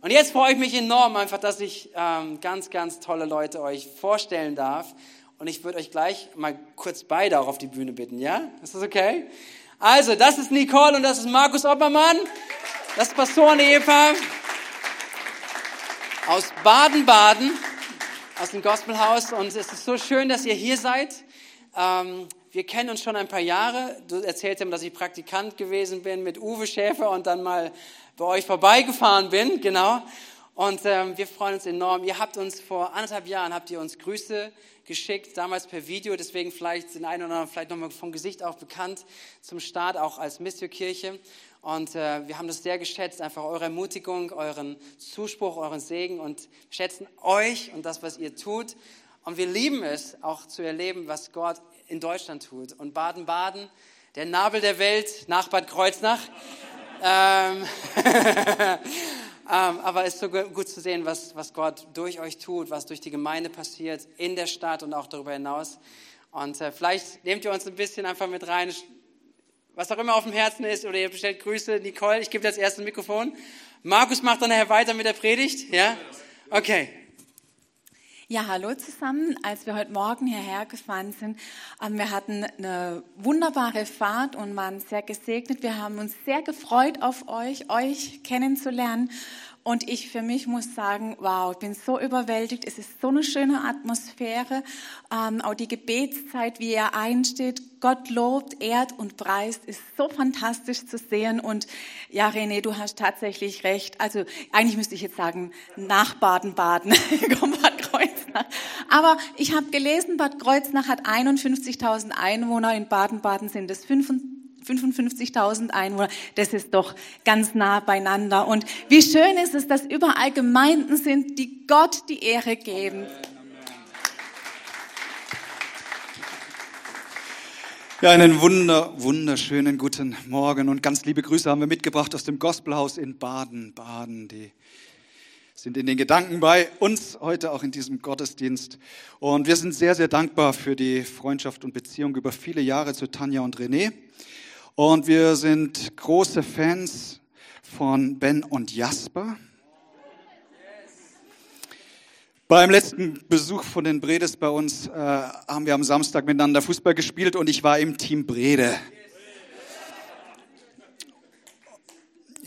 Und jetzt freue ich mich enorm einfach, dass ich ähm, ganz, ganz tolle Leute euch vorstellen darf. Und ich würde euch gleich mal kurz beide auch auf die Bühne bitten, ja? Ist das okay? Also, das ist Nicole und das ist Markus Oppermann. Das Pastoren-Ehepaar aus Baden-Baden, aus dem Gospelhaus. Und es ist so schön, dass ihr hier seid. Ähm, wir kennen uns schon ein paar Jahre. Du erzählst ihm, dass ich Praktikant gewesen bin mit Uwe Schäfer und dann mal bei euch vorbeigefahren bin, genau. Und ähm, wir freuen uns enorm. Ihr habt uns vor anderthalb Jahren, habt ihr uns Grüße geschickt, damals per Video, deswegen vielleicht den einen oder anderen vielleicht nochmal vom Gesicht auch bekannt, zum Start auch als Missio-Kirche. Und äh, wir haben das sehr geschätzt, einfach eure Ermutigung, euren Zuspruch, euren Segen und schätzen euch und das, was ihr tut. Und wir lieben es auch zu erleben, was Gott in Deutschland tut. Und Baden-Baden, der Nabel der Welt, nach Bad Kreuznach. Ähm, ähm, aber es ist so gut zu sehen, was, was Gott durch euch tut, was durch die Gemeinde passiert, in der Stadt und auch darüber hinaus. Und äh, vielleicht nehmt ihr uns ein bisschen einfach mit rein, was auch immer auf dem Herzen ist, oder ihr bestellt Grüße. Nicole, ich gebe das erste Mikrofon. Markus macht dann nachher weiter mit der Predigt, ja? Okay. Ja, hallo zusammen. Als wir heute Morgen hierher gefahren sind, ähm, wir hatten eine wunderbare Fahrt und waren sehr gesegnet. Wir haben uns sehr gefreut auf euch, euch kennenzulernen. Und ich für mich muss sagen, wow, ich bin so überwältigt. Es ist so eine schöne Atmosphäre. Ähm, auch die Gebetszeit, wie er einsteht, Gott lobt, ehrt und preist, ist so fantastisch zu sehen. Und ja, René, du hast tatsächlich recht. Also eigentlich müsste ich jetzt sagen, nach Baden-Baden, Bad Aber ich habe gelesen, Bad Kreuznach hat 51.000 Einwohner, in Baden-Baden sind es 25 55.000 Einwohner, das ist doch ganz nah beieinander. Und wie schön ist es, dass überall Gemeinden sind, die Gott die Ehre geben. Ja, einen wunder, wunderschönen guten Morgen und ganz liebe Grüße haben wir mitgebracht aus dem Gospelhaus in Baden. Baden, die sind in den Gedanken bei uns heute auch in diesem Gottesdienst. Und wir sind sehr, sehr dankbar für die Freundschaft und Beziehung über viele Jahre zu Tanja und René. Und wir sind große Fans von Ben und Jasper. Beim letzten Besuch von den Bredes bei uns äh, haben wir am Samstag miteinander Fußball gespielt und ich war im Team Brede.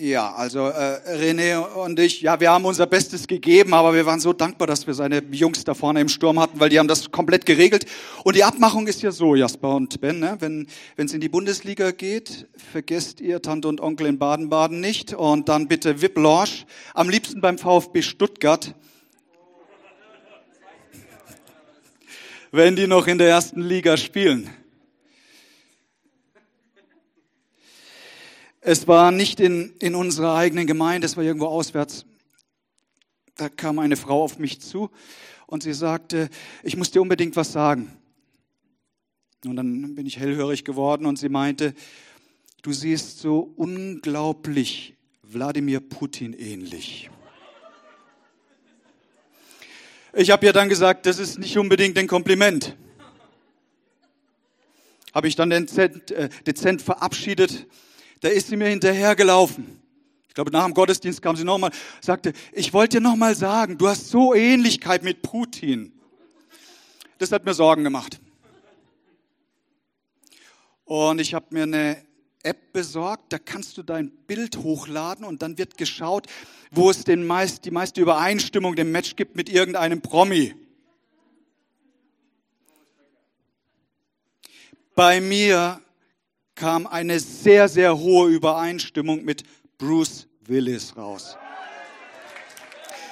Ja, also äh, René und ich, ja, wir haben unser Bestes gegeben, aber wir waren so dankbar, dass wir seine Jungs da vorne im Sturm hatten, weil die haben das komplett geregelt. Und die Abmachung ist ja so, Jasper und Ben, ne? wenn es in die Bundesliga geht, vergesst ihr Tante und Onkel in Baden-Baden nicht und dann bitte VIP Lounge, am liebsten beim VfB Stuttgart. wenn die noch in der ersten Liga spielen. Es war nicht in, in unserer eigenen Gemeinde, es war irgendwo auswärts. Da kam eine Frau auf mich zu und sie sagte, ich muss dir unbedingt was sagen. Und dann bin ich hellhörig geworden und sie meinte, du siehst so unglaublich Wladimir Putin ähnlich. Ich habe ihr dann gesagt, das ist nicht unbedingt ein Kompliment. Habe ich dann dezent, äh, dezent verabschiedet da ist sie mir hinterhergelaufen. Ich glaube, nach dem Gottesdienst kam sie nochmal, sagte, ich wollte dir nochmal sagen, du hast so Ähnlichkeit mit Putin. Das hat mir Sorgen gemacht. Und ich habe mir eine App besorgt, da kannst du dein Bild hochladen und dann wird geschaut, wo es den meist, die meiste Übereinstimmung dem Match gibt mit irgendeinem Promi. Bei mir kam eine sehr, sehr hohe Übereinstimmung mit Bruce Willis raus.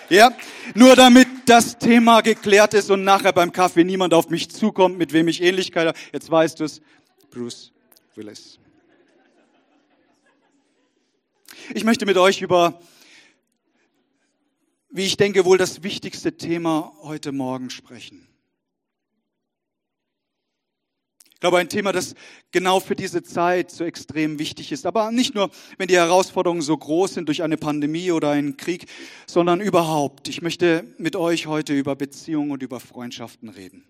Ja, nur damit das Thema geklärt ist und nachher beim Kaffee niemand auf mich zukommt, mit wem ich Ähnlichkeit habe. Jetzt weißt du es, Bruce Willis. Ich möchte mit euch über, wie ich denke, wohl das wichtigste Thema heute Morgen sprechen. Ich glaube, ein Thema, das genau für diese Zeit so extrem wichtig ist. Aber nicht nur, wenn die Herausforderungen so groß sind durch eine Pandemie oder einen Krieg, sondern überhaupt. Ich möchte mit euch heute über Beziehungen und über Freundschaften reden.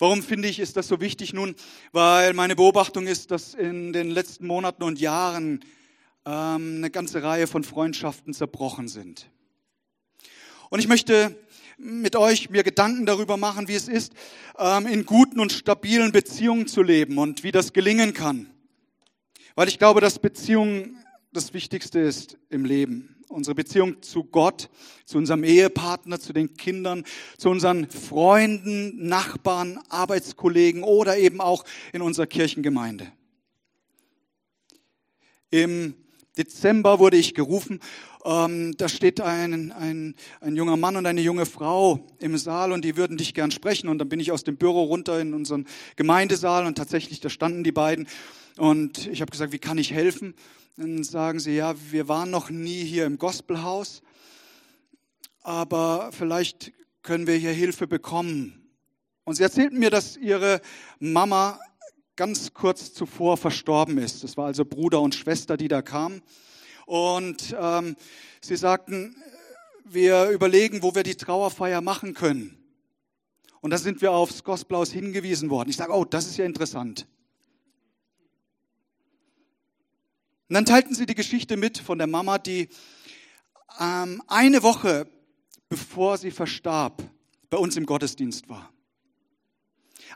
Warum finde ich, ist das so wichtig? Nun, weil meine Beobachtung ist, dass in den letzten Monaten und Jahren ähm, eine ganze Reihe von Freundschaften zerbrochen sind. Und ich möchte mit euch mir Gedanken darüber machen, wie es ist, ähm, in guten und stabilen Beziehungen zu leben und wie das gelingen kann. Weil ich glaube, dass Beziehung das Wichtigste ist im Leben. Unsere Beziehung zu Gott, zu unserem Ehepartner, zu den Kindern, zu unseren Freunden, Nachbarn, Arbeitskollegen oder eben auch in unserer Kirchengemeinde. Im Dezember wurde ich gerufen. Ähm, da steht ein, ein, ein junger Mann und eine junge Frau im Saal und die würden dich gern sprechen. Und dann bin ich aus dem Büro runter in unseren Gemeindesaal und tatsächlich, da standen die beiden. Und ich habe gesagt, wie kann ich helfen? Dann sagen sie, ja, wir waren noch nie hier im Gospelhaus, aber vielleicht können wir hier Hilfe bekommen. Und sie erzählten mir, dass ihre Mama ganz kurz zuvor verstorben ist. Das war also Bruder und Schwester, die da kamen. Und ähm, sie sagten, wir überlegen, wo wir die Trauerfeier machen können. Und da sind wir aufs Gospelhaus hingewiesen worden. Ich sage, oh, das ist ja interessant. Und dann teilten sie die Geschichte mit von der Mama, die ähm, eine Woche bevor sie verstarb, bei uns im Gottesdienst war.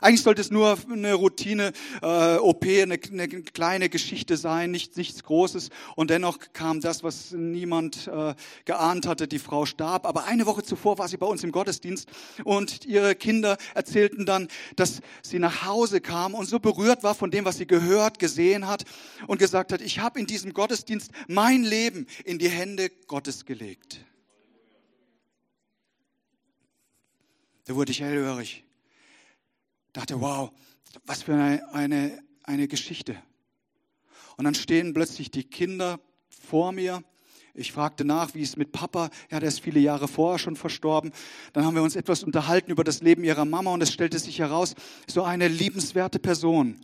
Eigentlich sollte es nur eine Routine äh, OP, eine, eine, kleine Geschichte sein, nicht, nichts Großes. Und dennoch kam das, was niemand äh, geahnt hatte. Die Frau starb. Aber eine Woche zuvor war sie bei uns im Gottesdienst und ihre Kinder erzählten dann, dass sie nach Hause kam und so berührt war von dem, was sie gehört, gesehen hat und gesagt hat: Ich habe in diesem Gottesdienst mein Leben in die Hände Gottes gelegt. Da wurde ich hellhörig dachte, wow, was für eine, eine, eine Geschichte. Und dann stehen plötzlich die Kinder vor mir. Ich fragte nach, wie es mit Papa, ja, der ist viele Jahre vorher schon verstorben. Dann haben wir uns etwas unterhalten über das Leben ihrer Mama und es stellte sich heraus, so eine liebenswerte Person.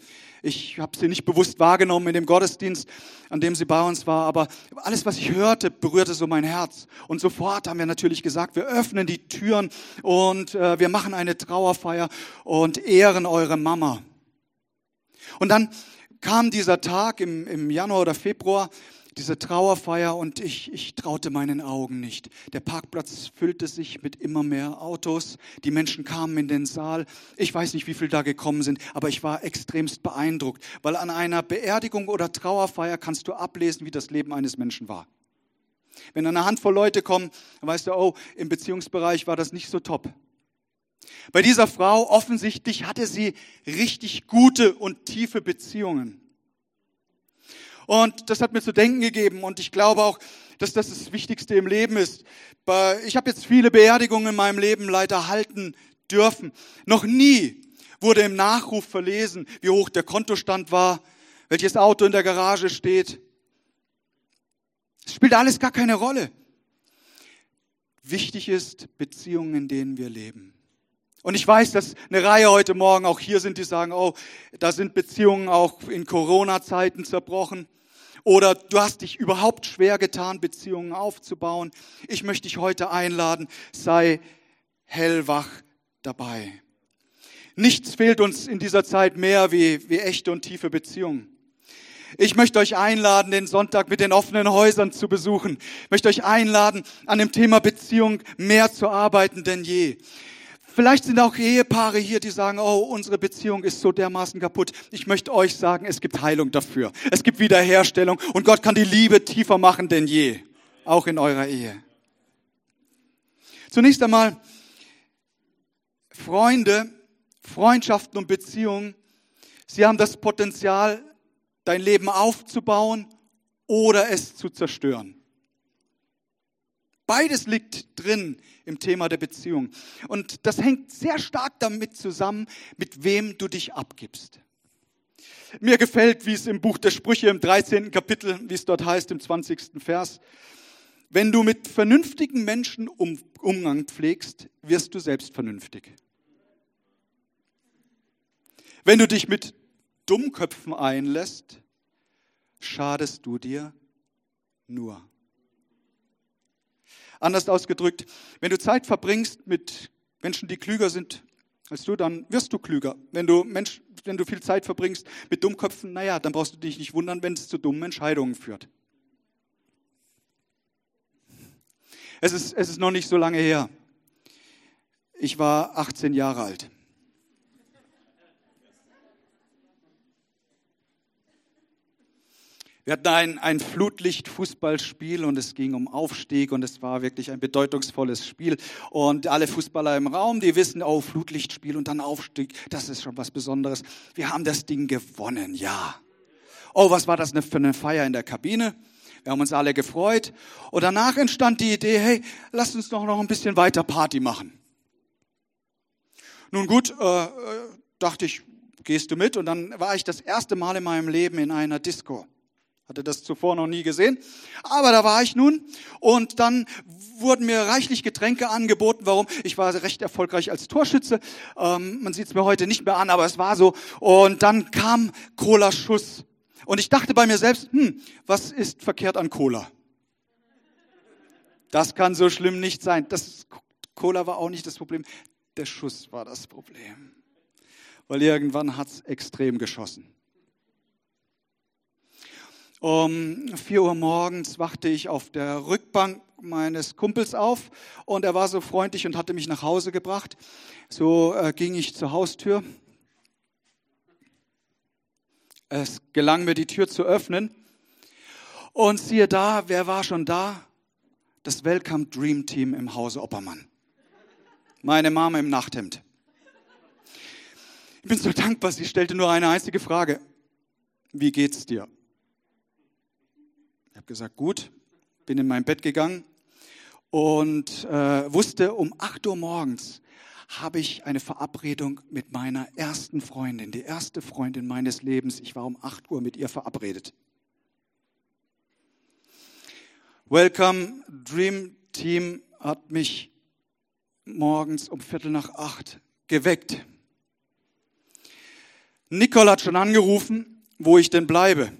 Ich habe sie nicht bewusst wahrgenommen in dem Gottesdienst, an dem sie bei uns war, aber alles, was ich hörte, berührte so mein Herz. Und sofort haben wir natürlich gesagt, wir öffnen die Türen und äh, wir machen eine Trauerfeier und ehren eure Mama. Und dann kam dieser Tag im, im Januar oder Februar, diese Trauerfeier und ich, ich traute meinen Augen nicht. Der Parkplatz füllte sich mit immer mehr Autos. Die Menschen kamen in den Saal. Ich weiß nicht, wie viele da gekommen sind, aber ich war extremst beeindruckt, weil an einer Beerdigung oder Trauerfeier kannst du ablesen, wie das Leben eines Menschen war. Wenn eine Handvoll Leute kommen, dann weißt du, oh, im Beziehungsbereich war das nicht so top. Bei dieser Frau offensichtlich hatte sie richtig gute und tiefe Beziehungen. Und das hat mir zu denken gegeben. Und ich glaube auch, dass das das Wichtigste im Leben ist. Ich habe jetzt viele Beerdigungen in meinem Leben leider halten dürfen. Noch nie wurde im Nachruf verlesen, wie hoch der Kontostand war, welches Auto in der Garage steht. Es spielt alles gar keine Rolle. Wichtig ist Beziehungen, in denen wir leben. Und ich weiß, dass eine Reihe heute Morgen auch hier sind, die sagen, oh, da sind Beziehungen auch in Corona-Zeiten zerbrochen. Oder du hast dich überhaupt schwer getan, Beziehungen aufzubauen. Ich möchte dich heute einladen, sei hellwach dabei. Nichts fehlt uns in dieser Zeit mehr wie, wie echte und tiefe Beziehungen. Ich möchte euch einladen, den Sonntag mit den offenen Häusern zu besuchen. Ich möchte euch einladen, an dem Thema Beziehung mehr zu arbeiten denn je. Vielleicht sind auch Ehepaare hier, die sagen, oh, unsere Beziehung ist so dermaßen kaputt. Ich möchte euch sagen, es gibt Heilung dafür. Es gibt Wiederherstellung und Gott kann die Liebe tiefer machen denn je, auch in eurer Ehe. Zunächst einmal, Freunde, Freundschaften und Beziehungen, sie haben das Potenzial, dein Leben aufzubauen oder es zu zerstören. Beides liegt drin im Thema der Beziehung. Und das hängt sehr stark damit zusammen, mit wem du dich abgibst. Mir gefällt, wie es im Buch der Sprüche im 13. Kapitel, wie es dort heißt, im 20. Vers, wenn du mit vernünftigen Menschen um, Umgang pflegst, wirst du selbst vernünftig. Wenn du dich mit Dummköpfen einlässt, schadest du dir nur. Anders ausgedrückt, wenn du Zeit verbringst mit Menschen, die klüger sind als du, dann wirst du klüger. Wenn du, Mensch, wenn du viel Zeit verbringst mit Dummköpfen, naja, dann brauchst du dich nicht wundern, wenn es zu dummen Entscheidungen führt. Es ist, es ist noch nicht so lange her. Ich war 18 Jahre alt. Wir hatten ein, ein Flutlicht-Fußballspiel und es ging um Aufstieg und es war wirklich ein bedeutungsvolles Spiel. Und alle Fußballer im Raum, die wissen, oh, Flutlichtspiel und dann Aufstieg, das ist schon was Besonderes. Wir haben das Ding gewonnen, ja. Oh, was war das für eine Feier in der Kabine? Wir haben uns alle gefreut. Und danach entstand die Idee, hey, lass uns doch noch ein bisschen weiter Party machen. Nun gut, äh, äh dachte ich, gehst du mit? Und dann war ich das erste Mal in meinem Leben in einer Disco. Hatte das zuvor noch nie gesehen. Aber da war ich nun und dann wurden mir reichlich Getränke angeboten. Warum? Ich war recht erfolgreich als Torschütze. Ähm, man sieht es mir heute nicht mehr an, aber es war so. Und dann kam Cola-Schuss. Und ich dachte bei mir selbst, hm, was ist verkehrt an Cola? Das kann so schlimm nicht sein. Das Cola war auch nicht das Problem. Der Schuss war das Problem. Weil irgendwann hat's extrem geschossen. Um vier Uhr morgens wachte ich auf der Rückbank meines Kumpels auf und er war so freundlich und hatte mich nach Hause gebracht. So äh, ging ich zur Haustür. Es gelang mir, die Tür zu öffnen. Und siehe da, wer war schon da? Das Welcome Dream Team im Hause Oppermann. Meine Mama im Nachthemd. Ich bin so dankbar, sie stellte nur eine einzige Frage. Wie geht's dir? Habe gesagt, gut, bin in mein Bett gegangen und äh, wusste, um 8 Uhr morgens habe ich eine Verabredung mit meiner ersten Freundin, die erste Freundin meines Lebens. Ich war um 8 Uhr mit ihr verabredet. Welcome Dream Team hat mich morgens um Viertel nach acht geweckt. Nicole hat schon angerufen, wo ich denn bleibe.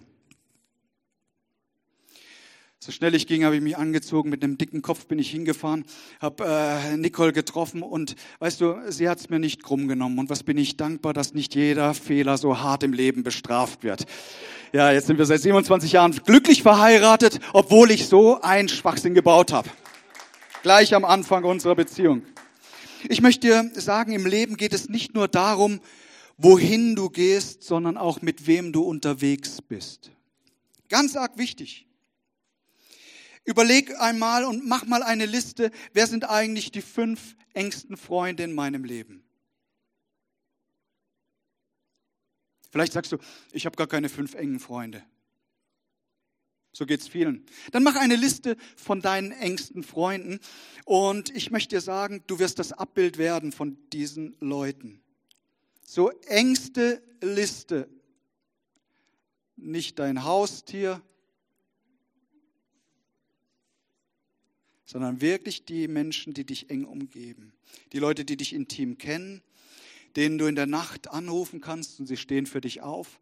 So schnell ich ging, habe ich mich angezogen, mit einem dicken Kopf bin ich hingefahren, habe äh, Nicole getroffen und weißt du, sie hat es mir nicht krumm genommen. Und was bin ich dankbar, dass nicht jeder Fehler so hart im Leben bestraft wird. Ja, jetzt sind wir seit 27 Jahren glücklich verheiratet, obwohl ich so einen Schwachsinn gebaut habe. Gleich am Anfang unserer Beziehung. Ich möchte dir sagen, im Leben geht es nicht nur darum, wohin du gehst, sondern auch mit wem du unterwegs bist. Ganz arg wichtig. Überleg einmal und mach mal eine Liste, wer sind eigentlich die fünf engsten Freunde in meinem Leben? Vielleicht sagst du, ich habe gar keine fünf engen Freunde. So geht's vielen. Dann mach eine Liste von deinen engsten Freunden und ich möchte dir sagen, du wirst das Abbild werden von diesen Leuten. So engste Liste. Nicht dein Haustier, sondern wirklich die Menschen, die dich eng umgeben. Die Leute, die dich intim kennen, denen du in der Nacht anrufen kannst und sie stehen für dich auf.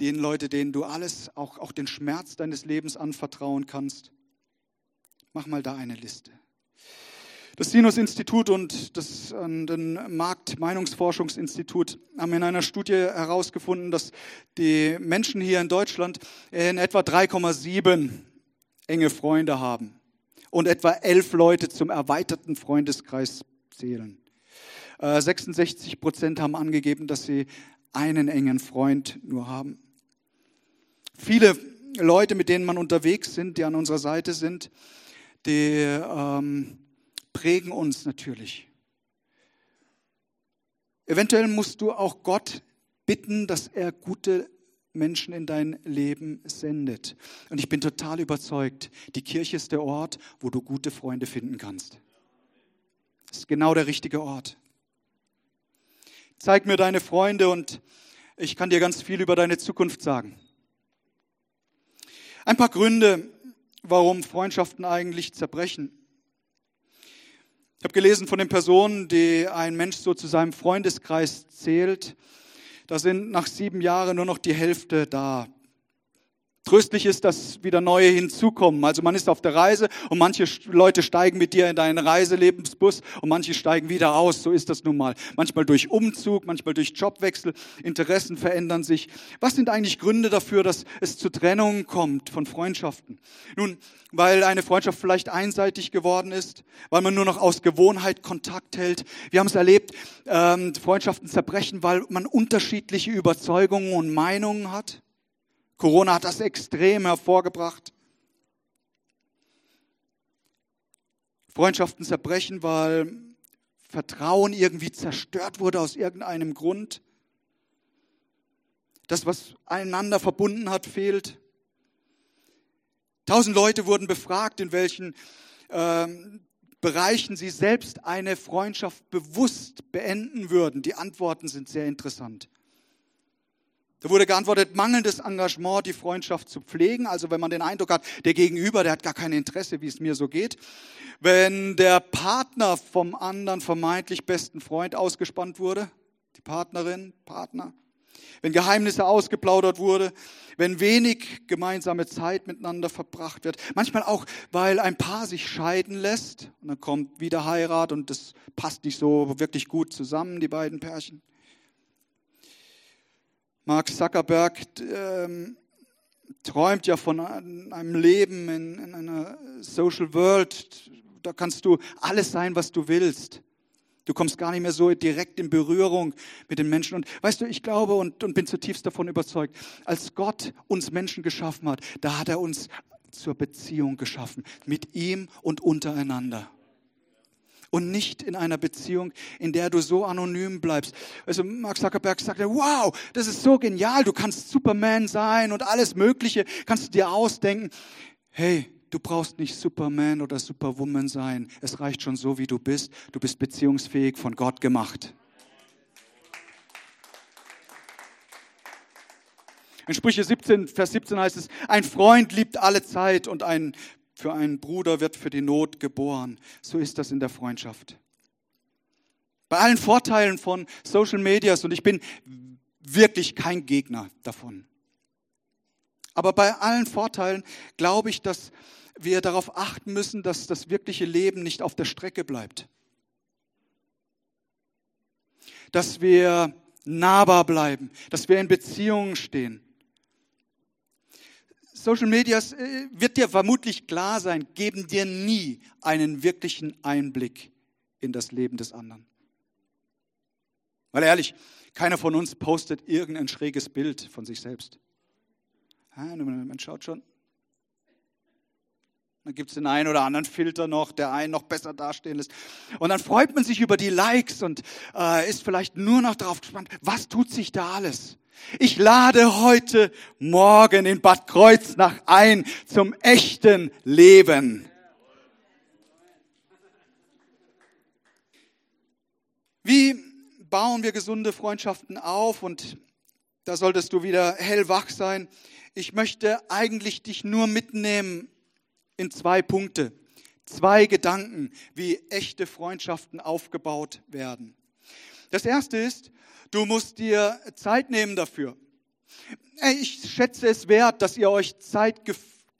Den Leute, denen du alles, auch, auch den Schmerz deines Lebens anvertrauen kannst. Mach mal da eine Liste. Das Sinus-Institut und das Markt-Meinungsforschungsinstitut haben in einer Studie herausgefunden, dass die Menschen hier in Deutschland in etwa 3,7 enge Freunde haben und etwa elf Leute zum erweiterten Freundeskreis zählen. 66 äh, Prozent haben angegeben, dass sie einen engen Freund nur haben. Viele Leute, mit denen man unterwegs sind, die an unserer Seite sind, die ähm, prägen uns natürlich. Eventuell musst du auch Gott bitten, dass er gute Menschen in dein Leben sendet. Und ich bin total überzeugt, die Kirche ist der Ort, wo du gute Freunde finden kannst. Das ist genau der richtige Ort. Zeig mir deine Freunde und ich kann dir ganz viel über deine Zukunft sagen. Ein paar Gründe, warum Freundschaften eigentlich zerbrechen. Ich habe gelesen von den Personen, die ein Mensch so zu seinem Freundeskreis zählt, da sind nach sieben Jahren nur noch die Hälfte da. Tröstlich ist, dass wieder neue hinzukommen. Also man ist auf der Reise und manche Leute steigen mit dir in deinen Reiselebensbus und manche steigen wieder aus. So ist das nun mal. Manchmal durch Umzug, manchmal durch Jobwechsel. Interessen verändern sich. Was sind eigentlich Gründe dafür, dass es zu Trennungen kommt von Freundschaften? Nun, weil eine Freundschaft vielleicht einseitig geworden ist, weil man nur noch aus Gewohnheit Kontakt hält. Wir haben es erlebt, ähm, Freundschaften zerbrechen, weil man unterschiedliche Überzeugungen und Meinungen hat. Corona hat das extrem hervorgebracht. Freundschaften zerbrechen, weil Vertrauen irgendwie zerstört wurde aus irgendeinem Grund. Das, was einander verbunden hat, fehlt. Tausend Leute wurden befragt, in welchen ähm, Bereichen sie selbst eine Freundschaft bewusst beenden würden. Die Antworten sind sehr interessant. Da wurde geantwortet, mangelndes Engagement, die Freundschaft zu pflegen. Also wenn man den Eindruck hat, der Gegenüber, der hat gar kein Interesse, wie es mir so geht. Wenn der Partner vom anderen vermeintlich besten Freund ausgespannt wurde, die Partnerin, Partner. Wenn Geheimnisse ausgeplaudert wurde, wenn wenig gemeinsame Zeit miteinander verbracht wird. Manchmal auch, weil ein Paar sich scheiden lässt und dann kommt wieder Heirat und das passt nicht so wirklich gut zusammen, die beiden Pärchen. Mark Zuckerberg ähm, träumt ja von einem Leben in, in einer Social World. Da kannst du alles sein, was du willst. Du kommst gar nicht mehr so direkt in Berührung mit den Menschen. Und weißt du, ich glaube und, und bin zutiefst davon überzeugt, als Gott uns Menschen geschaffen hat, da hat er uns zur Beziehung geschaffen, mit ihm und untereinander und nicht in einer Beziehung, in der du so anonym bleibst. Also Mark Zuckerberg sagte, wow, das ist so genial, du kannst Superman sein und alles Mögliche kannst du dir ausdenken. Hey, du brauchst nicht Superman oder Superwoman sein. Es reicht schon so, wie du bist. Du bist beziehungsfähig von Gott gemacht. In Sprüche 17, Vers 17 heißt es, ein Freund liebt alle Zeit und ein für einen Bruder wird für die Not geboren. So ist das in der Freundschaft. Bei allen Vorteilen von Social Medias, und ich bin wirklich kein Gegner davon. Aber bei allen Vorteilen glaube ich, dass wir darauf achten müssen, dass das wirkliche Leben nicht auf der Strecke bleibt. Dass wir nahbar bleiben, dass wir in Beziehungen stehen. Social Medias äh, wird dir vermutlich klar sein, geben dir nie einen wirklichen Einblick in das Leben des anderen. Weil ehrlich, keiner von uns postet irgendein schräges Bild von sich selbst. man schaut schon. Dann gibt es den einen oder anderen Filter noch, der einen noch besser dastehen lässt. Und dann freut man sich über die Likes und äh, ist vielleicht nur noch darauf gespannt, was tut sich da alles. Ich lade heute Morgen in Bad Kreuznach ein zum echten Leben. Wie bauen wir gesunde Freundschaften auf? Und da solltest du wieder hellwach sein. Ich möchte eigentlich dich nur mitnehmen in zwei Punkte, zwei Gedanken, wie echte Freundschaften aufgebaut werden. Das erste ist, Du musst dir Zeit nehmen dafür. Ich schätze es wert, dass ihr euch Zeit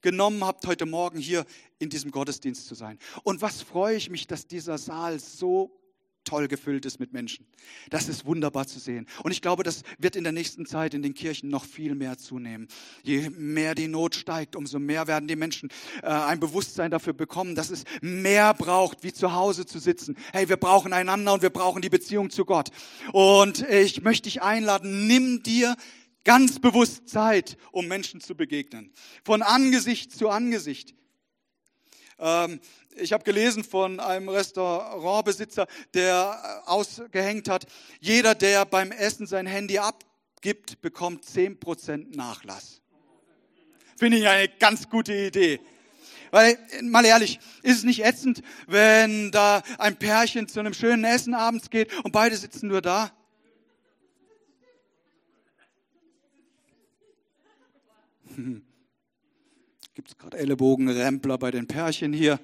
genommen habt, heute Morgen hier in diesem Gottesdienst zu sein. Und was freue ich mich, dass dieser Saal so toll gefüllt ist mit Menschen. Das ist wunderbar zu sehen. Und ich glaube, das wird in der nächsten Zeit in den Kirchen noch viel mehr zunehmen. Je mehr die Not steigt, umso mehr werden die Menschen äh, ein Bewusstsein dafür bekommen, dass es mehr braucht, wie zu Hause zu sitzen. Hey, wir brauchen einander und wir brauchen die Beziehung zu Gott. Und ich möchte dich einladen, nimm dir ganz bewusst Zeit, um Menschen zu begegnen. Von Angesicht zu Angesicht. Ähm, ich habe gelesen von einem Restaurantbesitzer, der äh, ausgehängt hat, jeder, der beim Essen sein Handy abgibt, bekommt 10% Nachlass. Finde ich eine ganz gute Idee. Weil, mal ehrlich, ist es nicht ätzend, wenn da ein Pärchen zu einem schönen Essen abends geht und beide sitzen nur da? Gibt es gerade Ellenbogenrempler bei den Pärchen hier?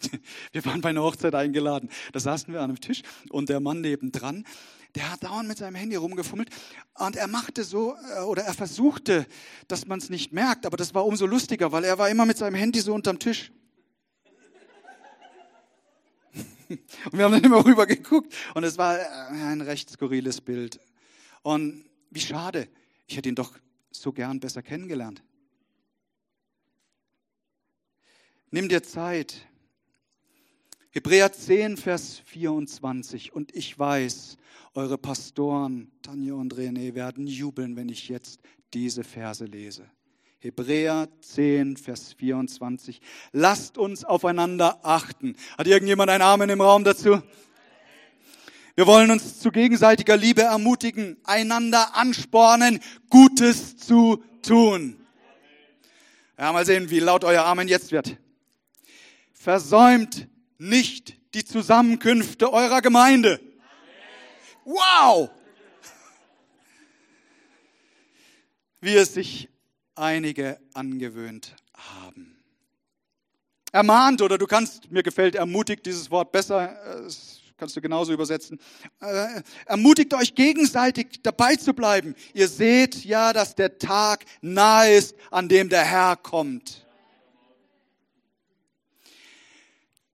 Wir waren bei einer Hochzeit eingeladen. Da saßen wir an einem Tisch und der Mann nebendran, der hat dauernd mit seinem Handy rumgefummelt und er machte so, äh, oder er versuchte, dass man es nicht merkt, aber das war umso lustiger, weil er war immer mit seinem Handy so unterm Tisch. Und wir haben dann immer rüber geguckt und es war äh, ein recht skurriles Bild. Und wie schade, ich hätte ihn doch so gern besser kennengelernt. Nimm dir Zeit. Hebräer 10, Vers 24. Und ich weiß, eure Pastoren, Tanja und René, werden jubeln, wenn ich jetzt diese Verse lese. Hebräer 10, Vers 24. Lasst uns aufeinander achten. Hat irgendjemand einen Amen im Raum dazu? Wir wollen uns zu gegenseitiger Liebe ermutigen, einander anspornen, Gutes zu tun. Ja, mal sehen, wie laut euer Amen jetzt wird. Versäumt nicht die Zusammenkünfte eurer Gemeinde. Wow! Wie es sich einige angewöhnt haben. Ermahnt oder du kannst, mir gefällt ermutigt dieses Wort besser, das kannst du genauso übersetzen. Äh, ermutigt euch gegenseitig dabei zu bleiben. Ihr seht ja, dass der Tag nahe ist, an dem der Herr kommt.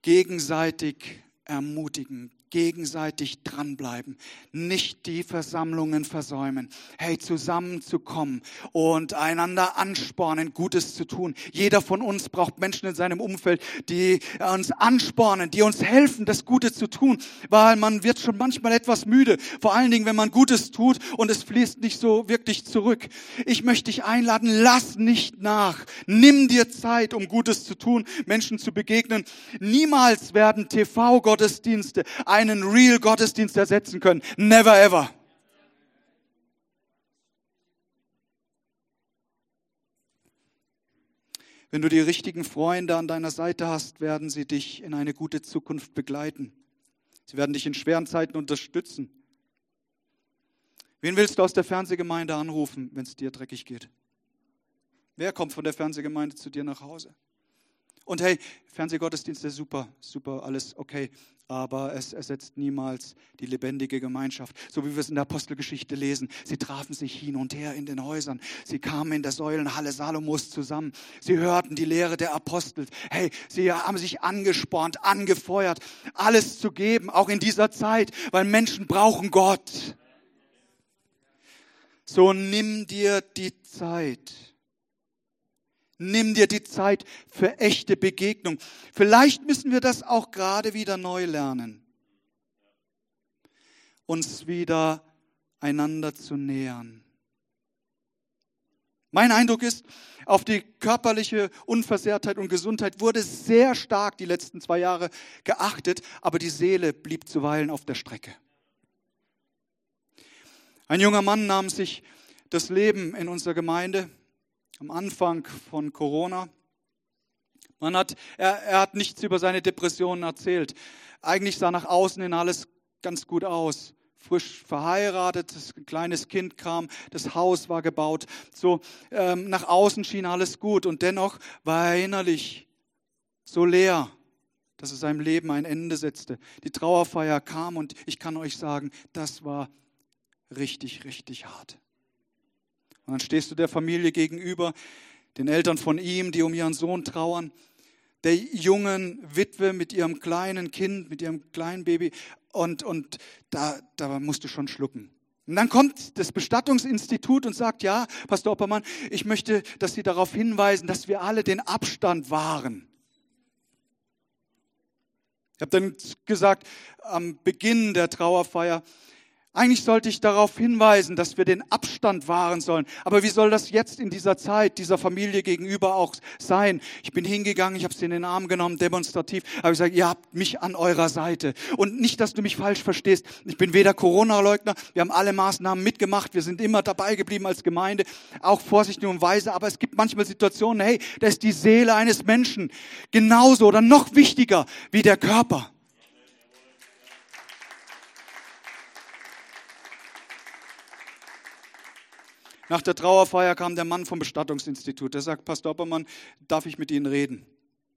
Gegenseitig ermutigen, gegenseitig dranbleiben, nicht die Versammlungen versäumen. Hey, zusammenzukommen und einander anspornen, Gutes zu tun. Jeder von uns braucht Menschen in seinem Umfeld, die uns anspornen, die uns helfen, das Gute zu tun, weil man wird schon manchmal etwas müde, vor allen Dingen, wenn man Gutes tut und es fließt nicht so wirklich zurück. Ich möchte dich einladen, lass nicht nach. Nimm dir Zeit, um Gutes zu tun, Menschen zu begegnen. Niemals werden TV-Gottesdienste ein einen real Gottesdienst ersetzen können. Never ever. Wenn du die richtigen Freunde an deiner Seite hast, werden sie dich in eine gute Zukunft begleiten. Sie werden dich in schweren Zeiten unterstützen. Wen willst du aus der Fernsehgemeinde anrufen, wenn es dir dreckig geht? Wer kommt von der Fernsehgemeinde zu dir nach Hause? Und hey, Fernsehgottesdienst ist super, super, alles okay aber es ersetzt niemals die lebendige Gemeinschaft. So wie wir es in der Apostelgeschichte lesen. Sie trafen sich hin und her in den Häusern. Sie kamen in der Säulenhalle Salomos zusammen. Sie hörten die Lehre der Apostel. Hey, sie haben sich angespornt, angefeuert, alles zu geben, auch in dieser Zeit, weil Menschen brauchen Gott. So nimm dir die Zeit Nimm dir die Zeit für echte Begegnung. Vielleicht müssen wir das auch gerade wieder neu lernen. Uns wieder einander zu nähern. Mein Eindruck ist, auf die körperliche Unversehrtheit und Gesundheit wurde sehr stark die letzten zwei Jahre geachtet, aber die Seele blieb zuweilen auf der Strecke. Ein junger Mann nahm sich das Leben in unserer Gemeinde am Anfang von Corona. Man hat, er, er hat nichts über seine Depressionen erzählt. Eigentlich sah nach außen hin alles ganz gut aus. Frisch verheiratet, ein kleines Kind kam, das Haus war gebaut. So ähm, nach außen schien alles gut und dennoch war er innerlich so leer, dass es seinem Leben ein Ende setzte. Die Trauerfeier kam und ich kann euch sagen, das war richtig, richtig hart. Und dann stehst du der Familie gegenüber, den Eltern von ihm, die um ihren Sohn trauern, der jungen Witwe mit ihrem kleinen Kind, mit ihrem kleinen Baby. Und, und da, da musst du schon schlucken. Und dann kommt das Bestattungsinstitut und sagt, ja, Pastor Oppermann, ich möchte, dass Sie darauf hinweisen, dass wir alle den Abstand wahren. Ich habe dann gesagt, am Beginn der Trauerfeier, eigentlich sollte ich darauf hinweisen, dass wir den Abstand wahren sollen. Aber wie soll das jetzt in dieser Zeit dieser Familie gegenüber auch sein? Ich bin hingegangen, ich habe sie in den Arm genommen, demonstrativ, habe gesagt, ihr habt mich an eurer Seite. Und nicht, dass du mich falsch verstehst. Ich bin weder Corona-Leugner, wir haben alle Maßnahmen mitgemacht, wir sind immer dabei geblieben als Gemeinde, auch vorsichtig und weise. Aber es gibt manchmal Situationen, hey, da ist die Seele eines Menschen genauso oder noch wichtiger wie der Körper. Nach der Trauerfeier kam der Mann vom Bestattungsinstitut. Der sagt, Pastor Oppermann, darf ich mit Ihnen reden?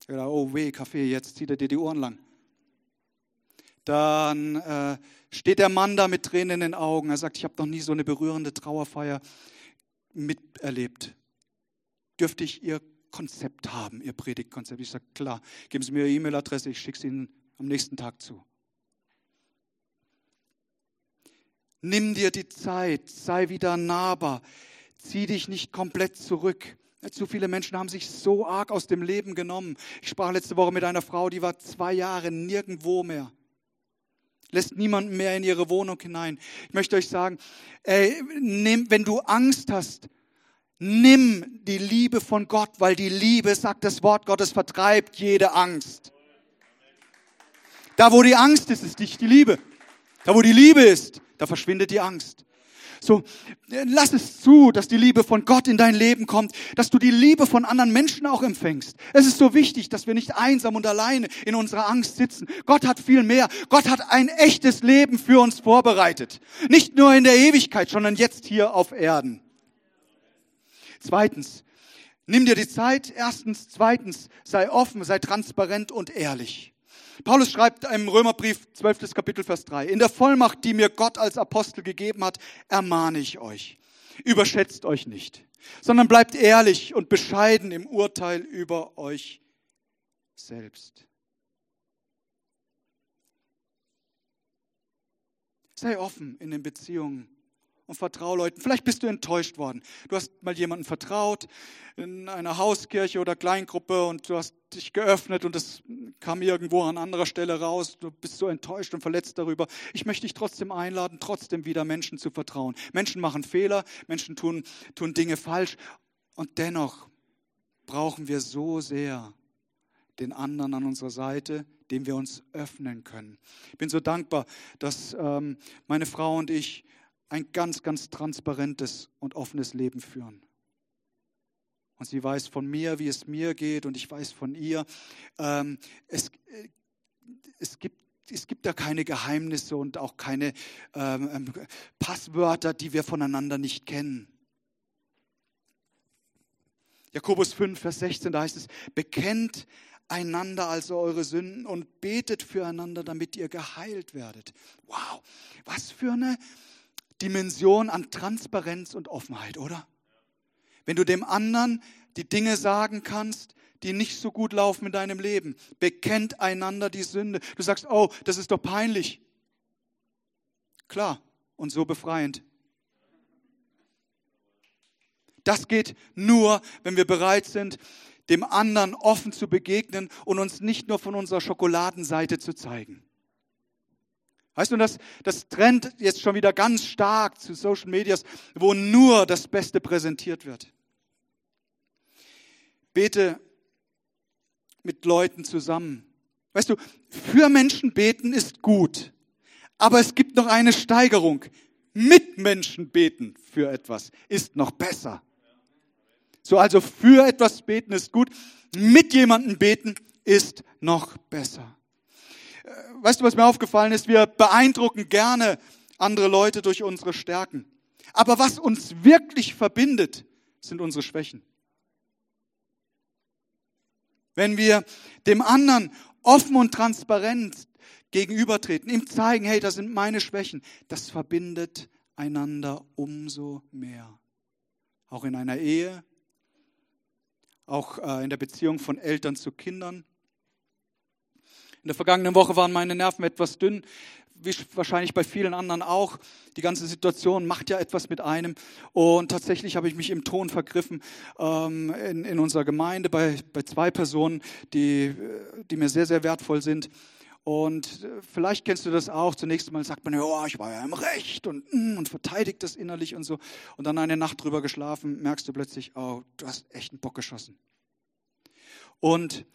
Ja, oh weh, Kaffee, jetzt zieht er dir die Ohren lang. dann äh, steht der Mann da mit Tränen in den Augen. Er sagt, ich habe noch nie so eine berührende Trauerfeier miterlebt. Dürfte ich Ihr Konzept haben, Ihr Predigtkonzept? Ich sage, klar, geben Sie mir Ihre E-Mail-Adresse, ich schicke es Ihnen am nächsten Tag zu. Nimm dir die Zeit, sei wieder nahbar, zieh dich nicht komplett zurück. Zu viele Menschen haben sich so arg aus dem Leben genommen. Ich sprach letzte Woche mit einer Frau, die war zwei Jahre nirgendwo mehr. Lässt niemanden mehr in ihre Wohnung hinein. Ich möchte euch sagen, ey, nimm, wenn du Angst hast, nimm die Liebe von Gott, weil die Liebe, sagt das Wort Gottes, vertreibt jede Angst. Da, wo die Angst ist, ist nicht die Liebe. Da, wo die Liebe ist, da verschwindet die Angst. So, lass es zu, dass die Liebe von Gott in dein Leben kommt, dass du die Liebe von anderen Menschen auch empfängst. Es ist so wichtig, dass wir nicht einsam und alleine in unserer Angst sitzen. Gott hat viel mehr. Gott hat ein echtes Leben für uns vorbereitet. Nicht nur in der Ewigkeit, sondern jetzt hier auf Erden. Zweitens, nimm dir die Zeit. Erstens, zweitens, sei offen, sei transparent und ehrlich. Paulus schreibt im Römerbrief 12. Kapitel Vers 3, in der Vollmacht, die mir Gott als Apostel gegeben hat, ermahne ich euch. Überschätzt euch nicht, sondern bleibt ehrlich und bescheiden im Urteil über euch selbst. Sei offen in den Beziehungen und vertrau Leuten. Vielleicht bist du enttäuscht worden. Du hast mal jemanden vertraut in einer Hauskirche oder Kleingruppe und du hast dich geöffnet und es kam irgendwo an anderer Stelle raus. Du bist so enttäuscht und verletzt darüber. Ich möchte dich trotzdem einladen, trotzdem wieder Menschen zu vertrauen. Menschen machen Fehler, Menschen tun, tun Dinge falsch und dennoch brauchen wir so sehr den anderen an unserer Seite, dem wir uns öffnen können. Ich bin so dankbar, dass ähm, meine Frau und ich ein ganz, ganz transparentes und offenes Leben führen. Und sie weiß von mir, wie es mir geht, und ich weiß von ihr. Ähm, es, äh, es, gibt, es gibt da keine Geheimnisse und auch keine ähm, ähm, Passwörter, die wir voneinander nicht kennen. Jakobus 5, Vers 16, da heißt es, bekennt einander also eure Sünden und betet füreinander, damit ihr geheilt werdet. Wow, was für eine Dimension an Transparenz und Offenheit, oder? Wenn du dem anderen die Dinge sagen kannst, die nicht so gut laufen in deinem Leben, bekennt einander die Sünde. Du sagst, oh, das ist doch peinlich. Klar, und so befreiend. Das geht nur, wenn wir bereit sind, dem anderen offen zu begegnen und uns nicht nur von unserer Schokoladenseite zu zeigen. Weißt du, das, das trennt jetzt schon wieder ganz stark zu Social Medias, wo nur das Beste präsentiert wird. Bete mit Leuten zusammen. Weißt du, für Menschen beten ist gut, aber es gibt noch eine Steigerung. Mit Menschen beten für etwas ist noch besser. So, also für etwas beten ist gut, mit jemandem beten ist noch besser weißt du, was mir aufgefallen ist? Wir beeindrucken gerne andere Leute durch unsere Stärken. Aber was uns wirklich verbindet, sind unsere Schwächen. Wenn wir dem anderen offen und transparent gegenübertreten, ihm zeigen, hey, das sind meine Schwächen, das verbindet einander umso mehr. Auch in einer Ehe, auch äh, in der Beziehung von Eltern zu Kindern. In der vergangenen Woche waren meine Nerven etwas dünn, wie wahrscheinlich bei vielen anderen auch. Die ganze Situation macht ja etwas mit einem. Und tatsächlich habe ich mich im Ton vergriffen ähm, in, in unserer Gemeinde bei, bei zwei Personen, die, die mir sehr, sehr wertvoll sind. Und äh, vielleicht kennst du das auch. Zunächst einmal sagt man, ja, ich war ja im Recht und, mm, und verteidigt das innerlich und so. Und dann eine Nacht drüber geschlafen, merkst du plötzlich, oh, du hast echt einen Bock geschossen. Und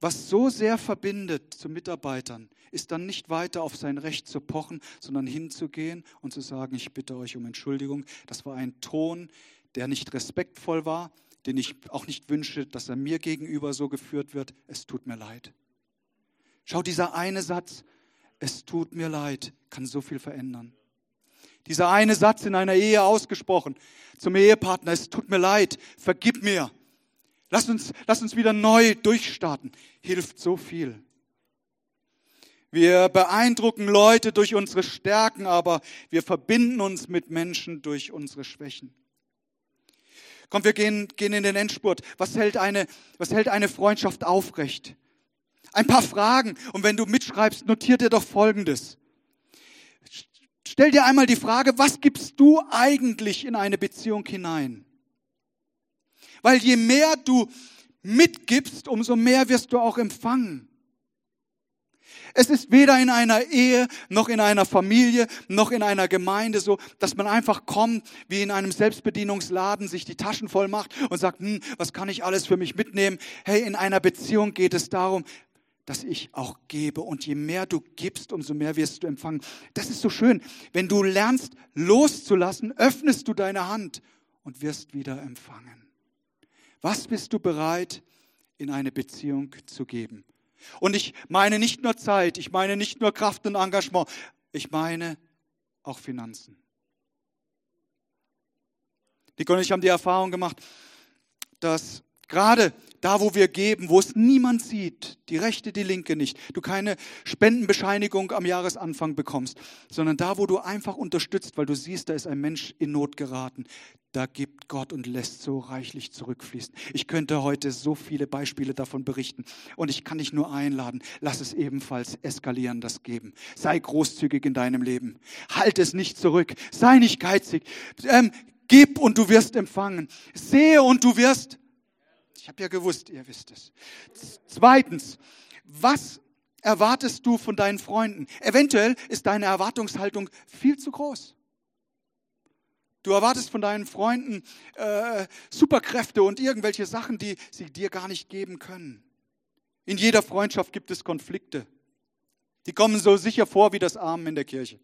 was so sehr verbindet zu Mitarbeitern, ist dann nicht weiter auf sein Recht zu pochen, sondern hinzugehen und zu sagen, ich bitte euch um Entschuldigung. Das war ein Ton, der nicht respektvoll war, den ich auch nicht wünsche, dass er mir gegenüber so geführt wird. Es tut mir leid. Schau, dieser eine Satz, es tut mir leid, kann so viel verändern. Dieser eine Satz in einer Ehe ausgesprochen zum Ehepartner, es tut mir leid, vergib mir. Lass uns, lass uns wieder neu durchstarten. Hilft so viel. Wir beeindrucken Leute durch unsere Stärken, aber wir verbinden uns mit Menschen durch unsere Schwächen. Komm, wir gehen, gehen in den Endspurt. Was hält, eine, was hält eine Freundschaft aufrecht? Ein paar Fragen. Und wenn du mitschreibst, notiert dir doch Folgendes. Stell dir einmal die Frage, was gibst du eigentlich in eine Beziehung hinein? Weil je mehr du mitgibst, umso mehr wirst du auch empfangen. Es ist weder in einer Ehe, noch in einer Familie, noch in einer Gemeinde so, dass man einfach kommt, wie in einem Selbstbedienungsladen, sich die Taschen voll macht und sagt, hm, was kann ich alles für mich mitnehmen? Hey, in einer Beziehung geht es darum, dass ich auch gebe. Und je mehr du gibst, umso mehr wirst du empfangen. Das ist so schön. Wenn du lernst loszulassen, öffnest du deine Hand und wirst wieder empfangen. Was bist du bereit, in eine Beziehung zu geben? Und ich meine nicht nur Zeit, ich meine nicht nur Kraft und Engagement, ich meine auch Finanzen. Nico und ich haben die Erfahrung gemacht, dass gerade da, wo wir geben, wo es niemand sieht, die rechte, die linke nicht, du keine Spendenbescheinigung am Jahresanfang bekommst, sondern da, wo du einfach unterstützt, weil du siehst, da ist ein Mensch in Not geraten, da gibt Gott und lässt so reichlich zurückfließen. Ich könnte heute so viele Beispiele davon berichten und ich kann dich nur einladen, lass es ebenfalls eskalieren, das Geben. Sei großzügig in deinem Leben. Halt es nicht zurück. Sei nicht geizig. Ähm, gib und du wirst empfangen. Sehe und du wirst ich habe ja gewusst, ihr wisst es. Zweitens, was erwartest du von deinen Freunden? Eventuell ist deine Erwartungshaltung viel zu groß. Du erwartest von deinen Freunden äh, Superkräfte und irgendwelche Sachen, die sie dir gar nicht geben können. In jeder Freundschaft gibt es Konflikte. Die kommen so sicher vor wie das Amen in der Kirche.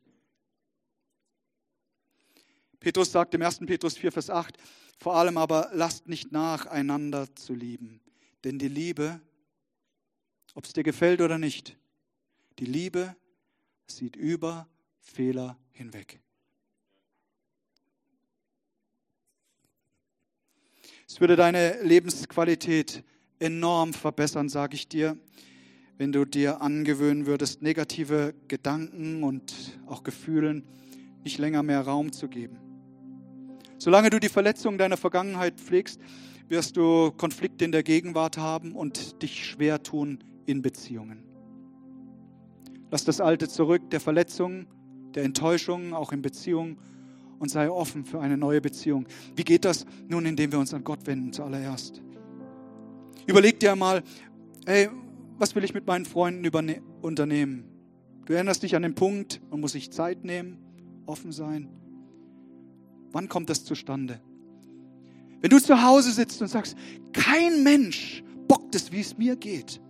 Petrus sagt im 1. Petrus 4, Vers 8, vor allem aber lasst nicht nach, einander zu lieben. Denn die Liebe, ob es dir gefällt oder nicht, die Liebe sieht über Fehler hinweg. Es würde deine Lebensqualität enorm verbessern, sage ich dir, wenn du dir angewöhnen würdest, negative Gedanken und auch Gefühlen nicht länger mehr Raum zu geben. Solange du die Verletzungen deiner Vergangenheit pflegst, wirst du Konflikte in der Gegenwart haben und dich schwer tun in Beziehungen. Lass das Alte zurück, der Verletzungen, der Enttäuschungen, auch in Beziehungen und sei offen für eine neue Beziehung. Wie geht das? Nun, indem wir uns an Gott wenden zuallererst. Überleg dir mal, hey, was will ich mit meinen Freunden unternehmen? Du erinnerst dich an den Punkt, man muss sich Zeit nehmen, offen sein. Wann kommt das zustande? Wenn du zu Hause sitzt und sagst, kein Mensch bockt es, wie es mir geht.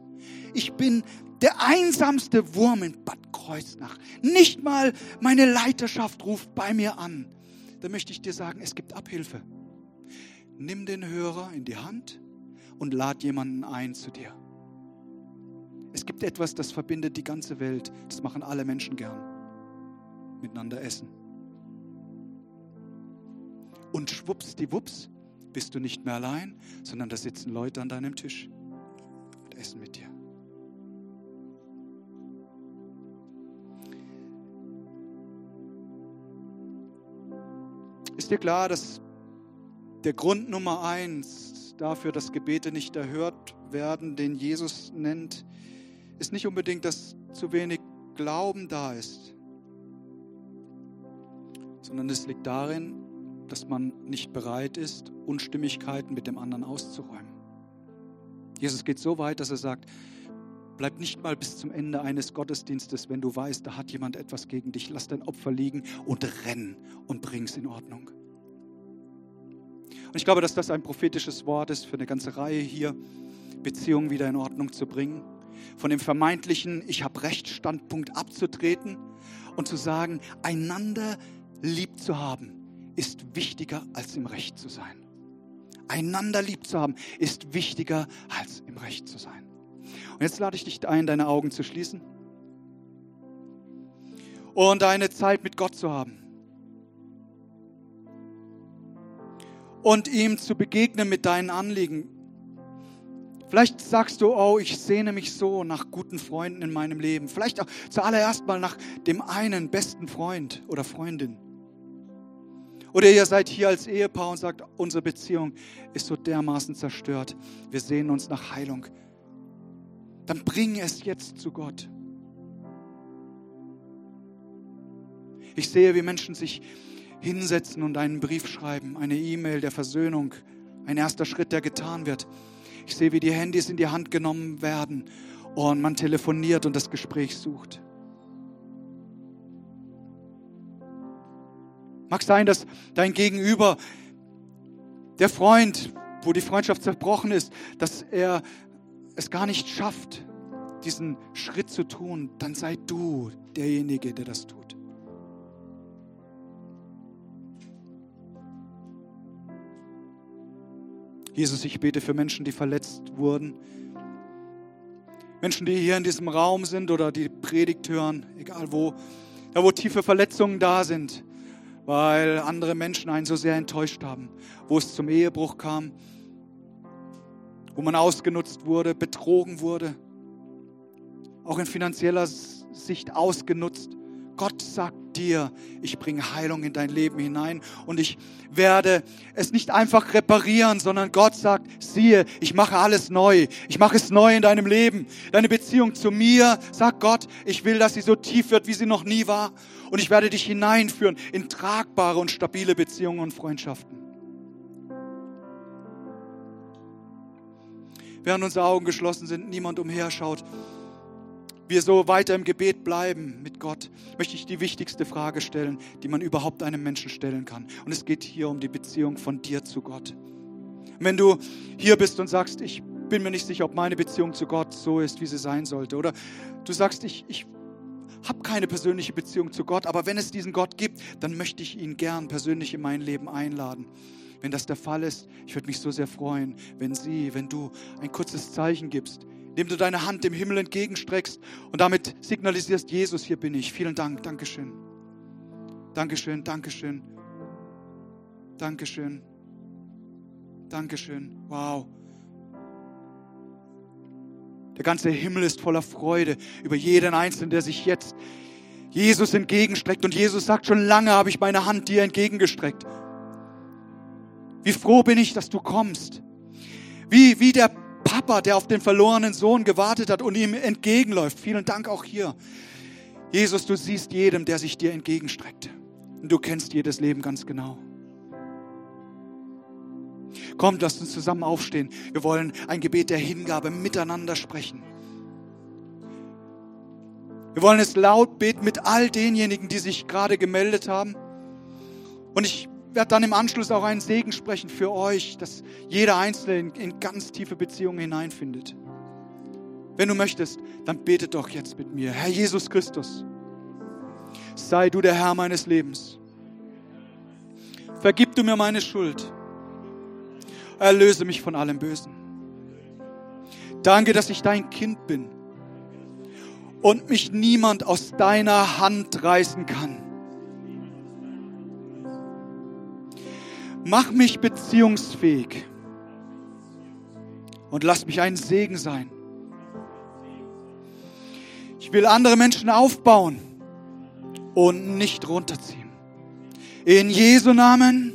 Ich bin der einsamste Wurm in Bad Kreuznach. Nicht mal meine Leiterschaft ruft bei mir an. Da möchte ich dir sagen, es gibt Abhilfe. Nimm den Hörer in die Hand und lad jemanden ein zu dir. Es gibt etwas, das verbindet die ganze Welt. Das machen alle Menschen gern. Miteinander essen. Und schwuppsdiwupps bist du nicht mehr allein, sondern da sitzen Leute an deinem Tisch und essen mit dir. Ist dir klar, dass der Grund Nummer eins dafür, dass Gebete nicht erhört werden, den Jesus nennt, ist nicht unbedingt, dass zu wenig Glauben da ist, sondern es liegt darin, dass man nicht bereit ist, Unstimmigkeiten mit dem anderen auszuräumen. Jesus geht so weit, dass er sagt, bleib nicht mal bis zum Ende eines Gottesdienstes, wenn du weißt, da hat jemand etwas gegen dich. Lass dein Opfer liegen und renn und bring es in Ordnung. Und ich glaube, dass das ein prophetisches Wort ist für eine ganze Reihe hier, Beziehungen wieder in Ordnung zu bringen. Von dem vermeintlichen Ich habe Recht Standpunkt abzutreten und zu sagen, einander lieb zu haben ist wichtiger als im Recht zu sein. Einander lieb zu haben ist wichtiger als im Recht zu sein. Und jetzt lade ich dich ein, deine Augen zu schließen und eine Zeit mit Gott zu haben. Und ihm zu begegnen mit deinen Anliegen. Vielleicht sagst du, oh, ich sehne mich so nach guten Freunden in meinem Leben. Vielleicht auch zuallererst mal nach dem einen besten Freund oder Freundin. Oder ihr seid hier als Ehepaar und sagt, unsere Beziehung ist so dermaßen zerstört. Wir sehen uns nach Heilung. Dann bring es jetzt zu Gott. Ich sehe, wie Menschen sich hinsetzen und einen Brief schreiben, eine E-Mail der Versöhnung, ein erster Schritt, der getan wird. Ich sehe, wie die Handys in die Hand genommen werden und man telefoniert und das Gespräch sucht. Mag sein, dass dein Gegenüber, der Freund, wo die Freundschaft zerbrochen ist, dass er es gar nicht schafft, diesen Schritt zu tun, dann sei du derjenige, der das tut. Jesus, ich bete für Menschen, die verletzt wurden. Menschen, die hier in diesem Raum sind oder die Predigt hören, egal wo, da wo tiefe Verletzungen da sind weil andere Menschen einen so sehr enttäuscht haben, wo es zum Ehebruch kam, wo man ausgenutzt wurde, betrogen wurde, auch in finanzieller Sicht ausgenutzt. Gott sagt dir, ich bringe Heilung in dein Leben hinein und ich werde es nicht einfach reparieren, sondern Gott sagt, siehe, ich mache alles neu. Ich mache es neu in deinem Leben. Deine Beziehung zu mir, sagt Gott, ich will, dass sie so tief wird, wie sie noch nie war. Und ich werde dich hineinführen in tragbare und stabile Beziehungen und Freundschaften. Während unsere Augen geschlossen sind, niemand umherschaut, wir so weiter im Gebet bleiben mit Gott, möchte ich die wichtigste Frage stellen, die man überhaupt einem Menschen stellen kann. Und es geht hier um die Beziehung von dir zu Gott. Wenn du hier bist und sagst, ich bin mir nicht sicher, ob meine Beziehung zu Gott so ist, wie sie sein sollte, oder du sagst, ich, ich habe keine persönliche Beziehung zu Gott, aber wenn es diesen Gott gibt, dann möchte ich ihn gern persönlich in mein Leben einladen. Wenn das der Fall ist, ich würde mich so sehr freuen, wenn sie, wenn du ein kurzes Zeichen gibst, indem du deine Hand dem Himmel entgegenstreckst und damit signalisierst, Jesus, hier bin ich. Vielen Dank, Dankeschön. Dankeschön, Dankeschön. Dankeschön. Dankeschön. Wow. Der ganze Himmel ist voller Freude über jeden Einzelnen, der sich jetzt Jesus entgegenstreckt. Und Jesus sagt, schon lange habe ich meine Hand dir entgegengestreckt. Wie froh bin ich, dass du kommst. Wie, wie der Papa, der auf den verlorenen Sohn gewartet hat und ihm entgegenläuft. Vielen Dank auch hier. Jesus, du siehst jedem, der sich dir entgegenstreckt. Und du kennst jedes Leben ganz genau. Kommt, lasst uns zusammen aufstehen. Wir wollen ein Gebet der Hingabe miteinander sprechen. Wir wollen es laut beten mit all denjenigen, die sich gerade gemeldet haben. Und ich werde dann im Anschluss auch einen Segen sprechen für euch, dass jeder Einzelne in, in ganz tiefe Beziehungen hineinfindet. Wenn du möchtest, dann bete doch jetzt mit mir. Herr Jesus Christus, sei du der Herr meines Lebens. Vergib du mir meine Schuld. Erlöse mich von allem Bösen. Danke, dass ich dein Kind bin und mich niemand aus deiner Hand reißen kann. Mach mich beziehungsfähig und lass mich ein Segen sein. Ich will andere Menschen aufbauen und nicht runterziehen. In Jesu Namen.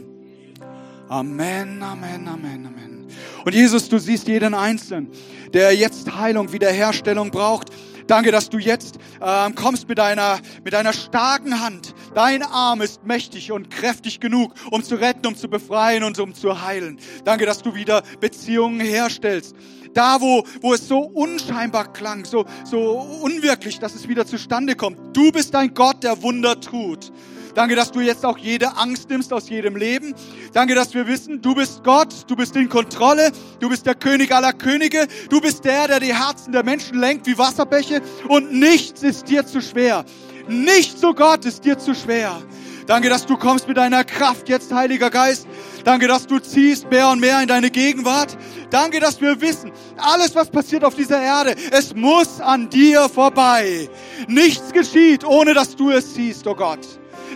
Amen, Amen, Amen, Amen. Und Jesus, du siehst jeden Einzelnen, der jetzt Heilung, Wiederherstellung braucht. Danke, dass du jetzt ähm, kommst mit deiner, mit deiner starken Hand. Dein Arm ist mächtig und kräftig genug, um zu retten, um zu befreien und um zu heilen. Danke, dass du wieder Beziehungen herstellst. Da, wo, wo es so unscheinbar klang, so, so unwirklich, dass es wieder zustande kommt. Du bist ein Gott, der Wunder tut. Danke, dass du jetzt auch jede Angst nimmst aus jedem Leben. Danke, dass wir wissen, du bist Gott, du bist in Kontrolle, du bist der König aller Könige, du bist der, der die Herzen der Menschen lenkt wie Wasserbäche und nichts ist dir zu schwer. Nichts, so Gott, ist dir zu schwer. Danke, dass du kommst mit deiner Kraft jetzt, Heiliger Geist. Danke, dass du ziehst mehr und mehr in deine Gegenwart. Danke, dass wir wissen, alles, was passiert auf dieser Erde, es muss an dir vorbei. Nichts geschieht, ohne dass du es siehst, oh Gott.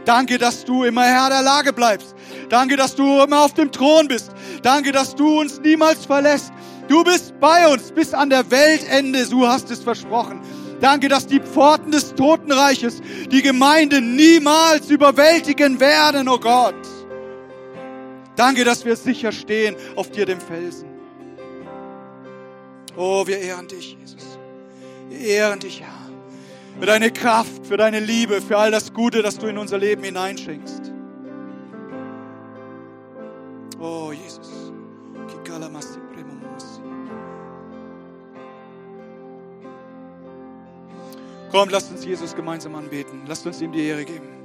Danke, dass du immer Herr der Lage bleibst. Danke, dass du immer auf dem Thron bist. Danke, dass du uns niemals verlässt. Du bist bei uns bis an der Weltende, du hast es versprochen. Danke, dass die Pforten des Totenreiches die Gemeinde niemals überwältigen werden, oh Gott. Danke, dass wir sicher stehen auf dir, dem Felsen. Oh, wir ehren dich, Jesus. Wir ehren dich, Herr. Für deine Kraft, für deine Liebe, für all das Gute, das du in unser Leben hineinschenkst. Oh, Jesus. Komm, lasst uns Jesus gemeinsam anbeten. Lasst uns ihm die Ehre geben.